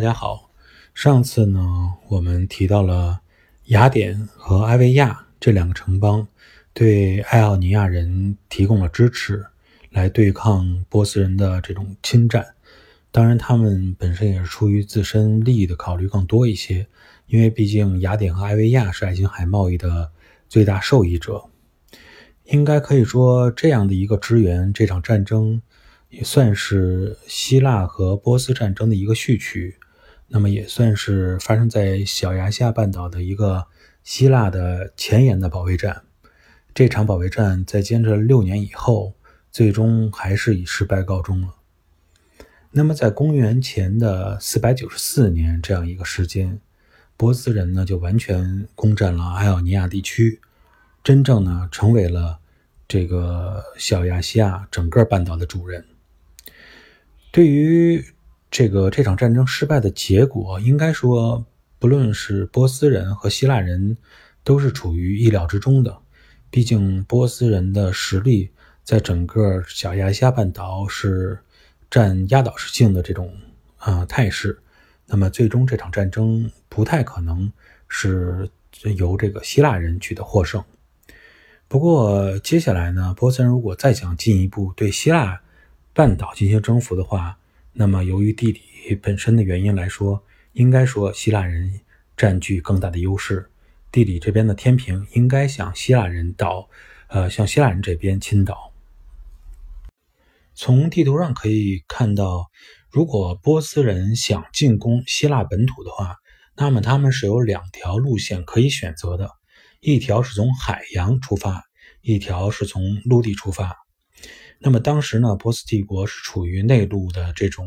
大家好。上次呢，我们提到了雅典和埃维亚这两个城邦对爱奥尼亚人提供了支持，来对抗波斯人的这种侵占。当然，他们本身也是出于自身利益的考虑更多一些，因为毕竟雅典和埃维亚是爱琴海贸易的最大受益者。应该可以说，这样的一个支援，这场战争。也算是希腊和波斯战争的一个序曲，那么也算是发生在小亚细亚半岛的一个希腊的前沿的保卫战。这场保卫战在坚持了六年以后，最终还是以失败告终了。那么在公元前的四百九十四年这样一个时间，波斯人呢就完全攻占了爱奥尼亚地区，真正呢成为了这个小亚细亚整个半岛的主人。对于这个这场战争失败的结果，应该说，不论是波斯人和希腊人，都是处于意料之中的。毕竟，波斯人的实力在整个小亚细亚半岛是占压倒性的这种啊态势。那么，最终这场战争不太可能是由这个希腊人取得获胜。不过，接下来呢，波斯人如果再想进一步对希腊，半岛进行征服的话，那么由于地理本身的原因来说，应该说希腊人占据更大的优势。地理这边的天平应该向希腊人倒，呃，向希腊人这边倾倒。从地图上可以看到，如果波斯人想进攻希腊本土的话，那么他们是有两条路线可以选择的：一条是从海洋出发，一条是从陆地出发。那么当时呢，波斯帝国是处于内陆的这种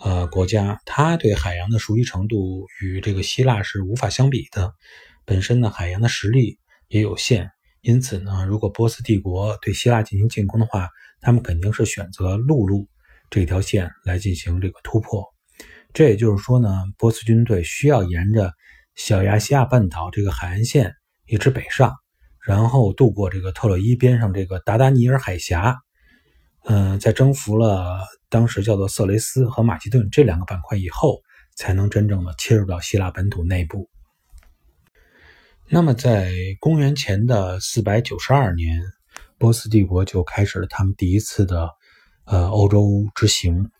呃国家，它对海洋的熟悉程度与这个希腊是无法相比的。本身呢，海洋的实力也有限，因此呢，如果波斯帝国对希腊进行进攻的话，他们肯定是选择陆路这条线来进行这个突破。这也就是说呢，波斯军队需要沿着小亚细亚半岛这个海岸线一直北上，然后渡过这个特洛伊边上这个达达尼尔海峡。嗯，在征服了当时叫做色雷斯和马其顿这两个板块以后，才能真正的切入到希腊本土内部。那么，在公元前的四百九十二年，波斯帝国就开始了他们第一次的呃欧洲之行。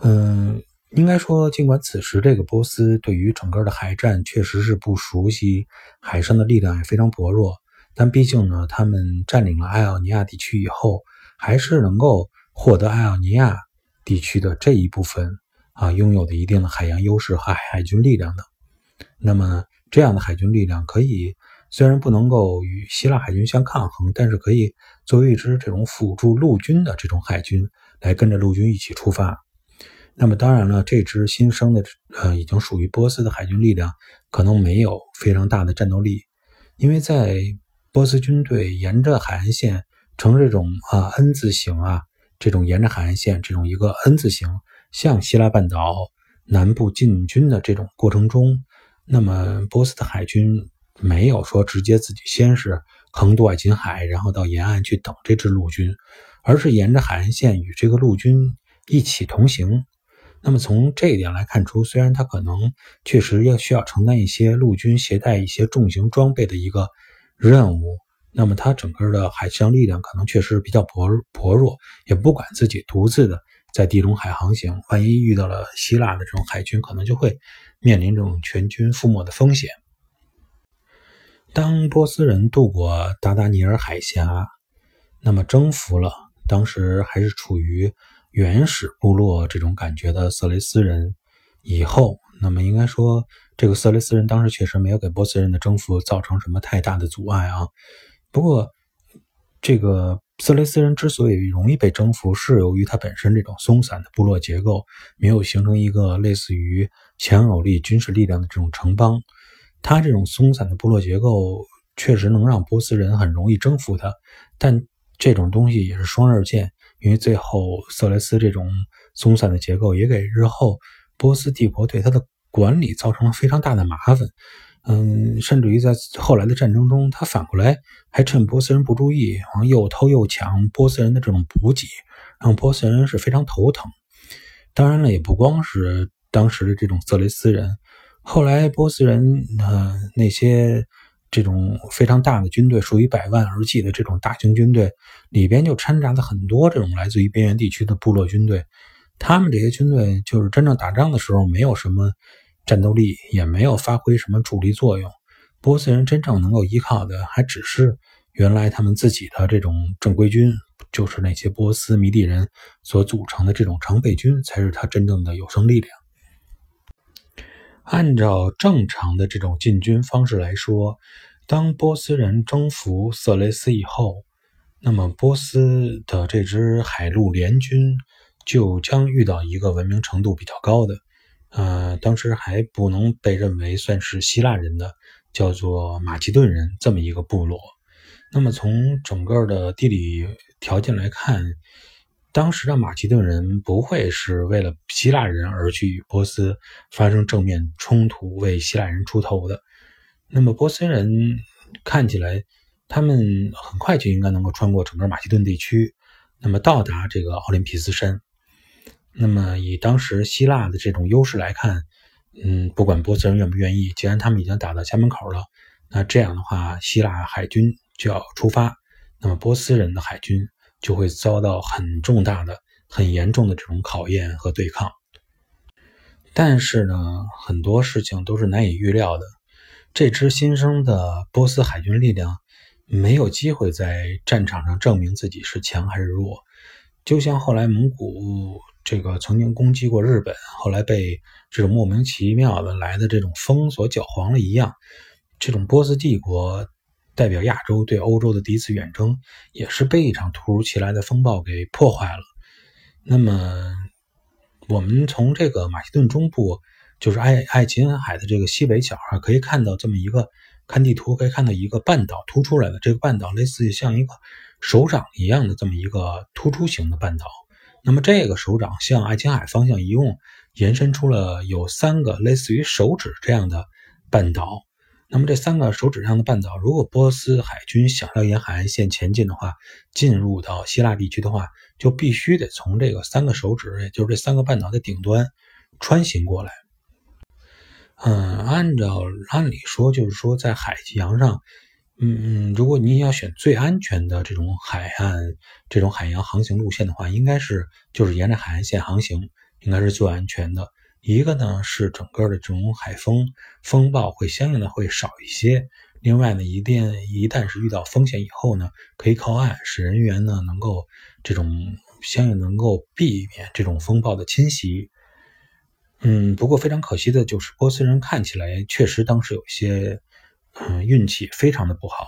嗯，应该说，尽管此时这个波斯对于整个的海战确实是不熟悉，海上的力量也非常薄弱，但毕竟呢，他们占领了爱奥尼亚地区以后。还是能够获得爱奥尼亚地区的这一部分啊，拥有的一定的海洋优势和海军力量的。那么，这样的海军力量可以虽然不能够与希腊海军相抗衡，但是可以作为一支这种辅助陆军的这种海军来跟着陆军一起出发。那么，当然了，这支新生的呃已经属于波斯的海军力量可能没有非常大的战斗力，因为在波斯军队沿着海岸线。呈这种啊 N 字形啊，这种沿着海岸线这种一个 N 字形向希腊半岛南部进军的这种过程中，那么波斯的海军没有说直接自己先是横渡爱琴海，然后到沿岸去等这支陆军，而是沿着海岸线与这个陆军一起同行。那么从这一点来看出，虽然他可能确实要需要承担一些陆军携带一些重型装备的一个任务。那么它整个的海上力量可能确实比较薄弱，也不管自己独自的在地中海航行。万一遇到了希腊的这种海军，可能就会面临这种全军覆没的风险。当波斯人渡过达达尼尔海峡，那么征服了当时还是处于原始部落这种感觉的色雷斯人以后，那么应该说，这个色雷斯人当时确实没有给波斯人的征服造成什么太大的阻碍啊。不过，这个色雷斯人之所以容易被征服，是由于他本身这种松散的部落结构，没有形成一个类似于强有力军事力量的这种城邦。他这种松散的部落结构确实能让波斯人很容易征服他，但这种东西也是双刃剑，因为最后色雷斯这种松散的结构也给日后波斯帝国对他的管理造成了非常大的麻烦。嗯，甚至于在后来的战争中，他反过来还趁波斯人不注意，然后又偷又抢波斯人的这种补给，让波斯人是非常头疼。当然了，也不光是当时的这种色雷斯人。后来波斯人呃那些这种非常大的军队，数以百万而计的这种大型军队里边，就掺杂了很多这种来自于边缘地区的部落军队。他们这些军队就是真正打仗的时候，没有什么战斗力，也没有发挥什么助力作用。波斯人真正能够依靠的，还只是原来他们自己的这种正规军，就是那些波斯迷地人所组成的这种常备军，才是他真正的有生力量。按照正常的这种进军方式来说，当波斯人征服色雷斯以后，那么波斯的这支海陆联军。就将遇到一个文明程度比较高的，呃，当时还不能被认为算是希腊人的，叫做马其顿人这么一个部落。那么从整个的地理条件来看，当时的马其顿人不会是为了希腊人而去与波斯发生正面冲突，为希腊人出头的。那么波斯人看起来，他们很快就应该能够穿过整个马其顿地区，那么到达这个奥林匹斯山。那么，以当时希腊的这种优势来看，嗯，不管波斯人愿不愿意，既然他们已经打到家门口了，那这样的话，希腊海军就要出发，那么波斯人的海军就会遭到很重大的、很严重的这种考验和对抗。但是呢，很多事情都是难以预料的，这支新生的波斯海军力量没有机会在战场上证明自己是强还是弱，就像后来蒙古。这个曾经攻击过日本，后来被这种莫名其妙的来的这种风所搅黄了一样。这种波斯帝国代表亚洲对欧洲的第一次远征，也是被一场突如其来的风暴给破坏了。那么，我们从这个马其顿中部，就是爱爱琴海的这个西北角啊，可以看到这么一个，看地图可以看到一个半岛突出来的。这个半岛类似于像一个手掌一样的这么一个突出型的半岛。那么这个手掌向爱琴海方向一共延伸出了有三个类似于手指这样的半岛。那么这三个手指上的半岛，如果波斯海军想要沿海岸线前进的话，进入到希腊地区的话，就必须得从这个三个手指，也就是这三个半岛的顶端穿行过来。嗯，按照按理说，就是说在海洋上。嗯嗯，如果你要选最安全的这种海岸、这种海洋航行路线的话，应该是就是沿着海岸线航行，应该是最安全的。一个呢是整个的这种海风风暴会相应的会少一些。另外呢，一旦一旦是遇到风险以后呢，可以靠岸，使人员呢能够这种相应能够避免这种风暴的侵袭。嗯，不过非常可惜的就是波斯人看起来确实当时有些。嗯，运气非常的不好。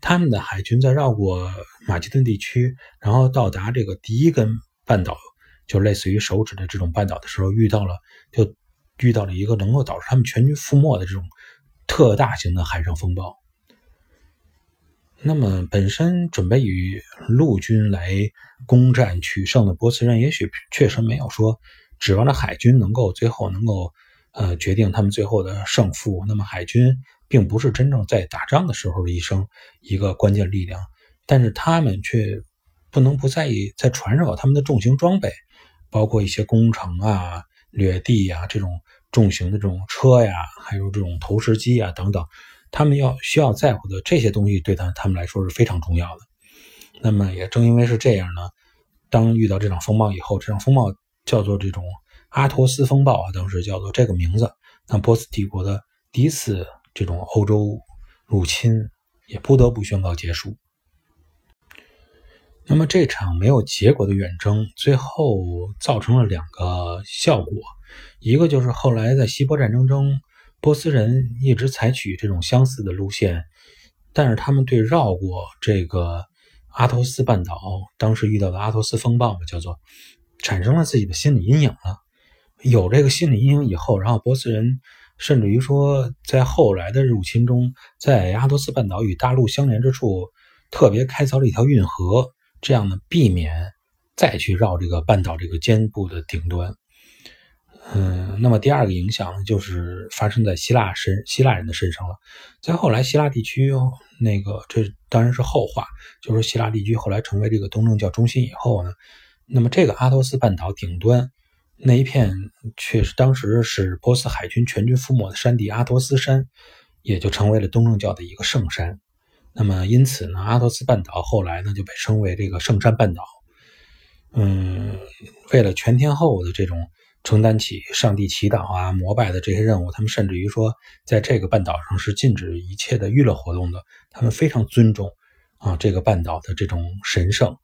他们的海军在绕过马其顿地区，然后到达这个第一根半岛，就类似于手指的这种半岛的时候，遇到了就遇到了一个能够导致他们全军覆没的这种特大型的海上风暴。那么，本身准备与陆军来攻占取胜的波斯人，也许确实没有说指望着海军能够最后能够呃决定他们最后的胜负。那么，海军。并不是真正在打仗的时候的一生一个关键力量，但是他们却不能不在意在船上他们的重型装备，包括一些工程啊、掠地呀这种重型的这种车呀，还有这种投石机啊等等，他们要需要在乎的这些东西，对他他们来说是非常重要的。那么也正因为是这样呢，当遇到这场风暴以后，这场风暴叫做这种阿托斯风暴啊，当时叫做这个名字，那波斯帝国的第一次。这种欧洲入侵也不得不宣告结束。那么这场没有结果的远征，最后造成了两个效果：一个就是后来在希波战争中，波斯人一直采取这种相似的路线，但是他们对绕过这个阿托斯半岛，当时遇到的阿托斯风暴嘛，叫做产生了自己的心理阴影了。有这个心理阴影以后，然后波斯人。甚至于说，在后来的入侵中，在阿托斯半岛与大陆相连之处，特别开凿了一条运河，这样呢，避免再去绕这个半岛这个尖部的顶端。嗯，那么第二个影响，就是发生在希腊身希腊人的身上了。在后来希腊地区，那个这当然是后话，就是希腊地区后来成为这个东正教中心以后呢，那么这个阿托斯半岛顶端。那一片却是当时是波斯海军全军覆没的山地阿托斯山，也就成为了东正教的一个圣山。那么因此呢，阿托斯半岛后来呢就被称为这个圣山半岛。嗯，为了全天候的这种承担起上帝祈祷啊、膜拜的这些任务，他们甚至于说，在这个半岛上是禁止一切的娱乐活动的。他们非常尊重啊这个半岛的这种神圣。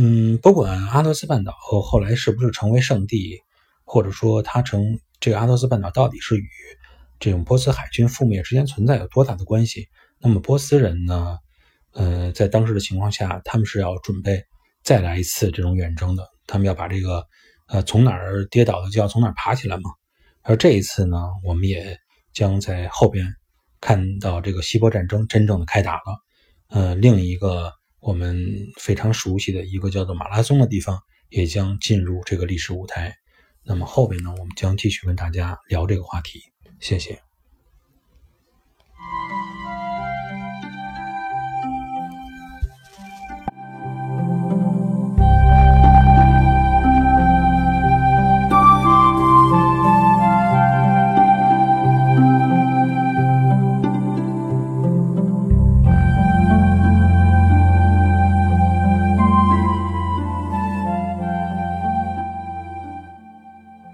嗯，不管阿托斯半岛后来是不是成为圣地，或者说它成这个阿托斯半岛到底是与这种波斯海军覆灭之间存在有多大的关系？那么波斯人呢？呃，在当时的情况下，他们是要准备再来一次这种远征的，他们要把这个呃从哪儿跌倒的就要从哪儿爬起来嘛。而这一次呢，我们也将在后边看到这个希波战争真正的开打了。呃，另一个。我们非常熟悉的一个叫做马拉松的地方，也将进入这个历史舞台。那么后边呢，我们将继续跟大家聊这个话题。谢谢。